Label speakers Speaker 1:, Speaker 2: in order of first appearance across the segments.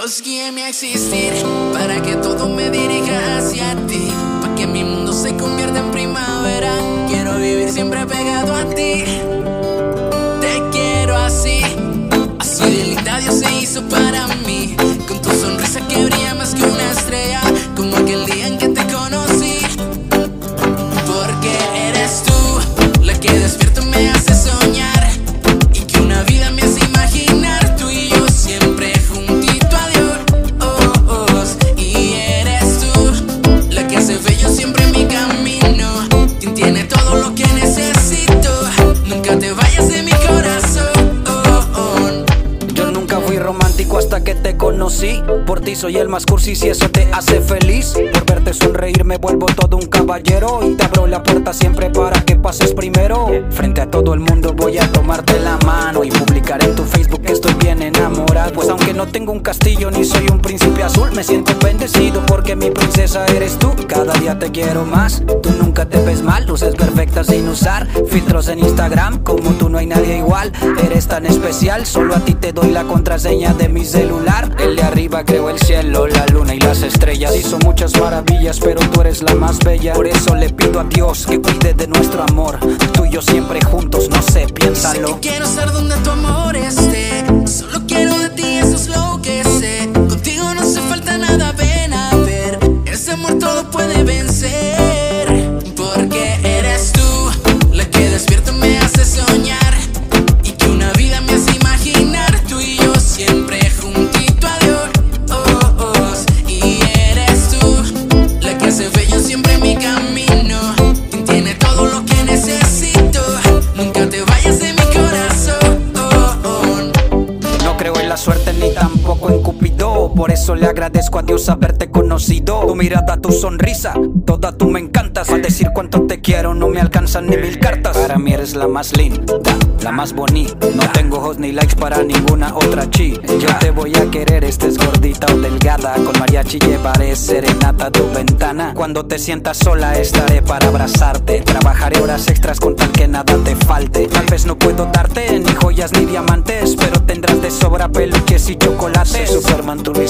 Speaker 1: Dios guíe mi existir para que todo me dirija hacia ti, Nunca te vayas de mi corazón.
Speaker 2: Yo nunca fui romántico hasta que te conocí. Por ti soy el más cursi si eso te hace feliz. Por verte sonreír me vuelvo todo un caballero. Y te abro la puerta siempre para que pases primero. Frente a todo el mundo voy a tomarte la mano y publicar en tu Facebook que estoy bien enamorado. Pues aunque no tengo un castillo ni soy un príncipe me siento bendecido porque mi princesa eres tú. Cada día te quiero más. Tú nunca te ves mal, luces perfectas sin usar filtros en Instagram. Como tú no hay nadie igual. Eres tan especial, solo a ti te doy la contraseña de mi celular. El de arriba creo el cielo, la luna y las estrellas. Hizo muchas maravillas, pero tú eres la más bella. Por eso le pido a Dios que cuide de nuestro amor. Tú y yo siempre juntos, no sé,
Speaker 1: Sé
Speaker 2: piénsalo.
Speaker 1: que quiero estar donde tu amor
Speaker 2: Por eso le agradezco a Dios haberte conocido. Tu mirada, tu sonrisa, toda tú me encantas. Al decir cuánto te quiero, no me alcanzan ni mil cartas. Para mí eres la más linda, la más bonita. No tengo ojos ni likes para ninguna otra chi. Yo te voy a querer, estés gordita o delgada. Con mariachi llevaré serenata a tu ventana. Cuando te sientas sola, estaré para abrazarte. Trabajaré horas extras con tal que nada te falte. Tal vez no puedo darte ni joyas ni diamantes, pero tendrás de sobra peluches y chocolates.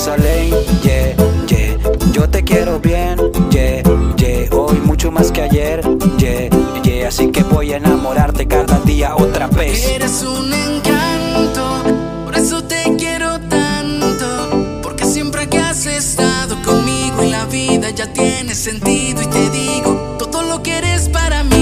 Speaker 2: Lane, yeah, yeah. Yo te quiero bien, yeah, yeah. Hoy mucho más que ayer, yeah, yeah. Así que voy a enamorarte cada día otra vez.
Speaker 1: Eres un encanto, por eso te quiero tanto. Porque siempre que has estado conmigo en la vida ya tiene sentido. Y te digo todo lo que eres para mí.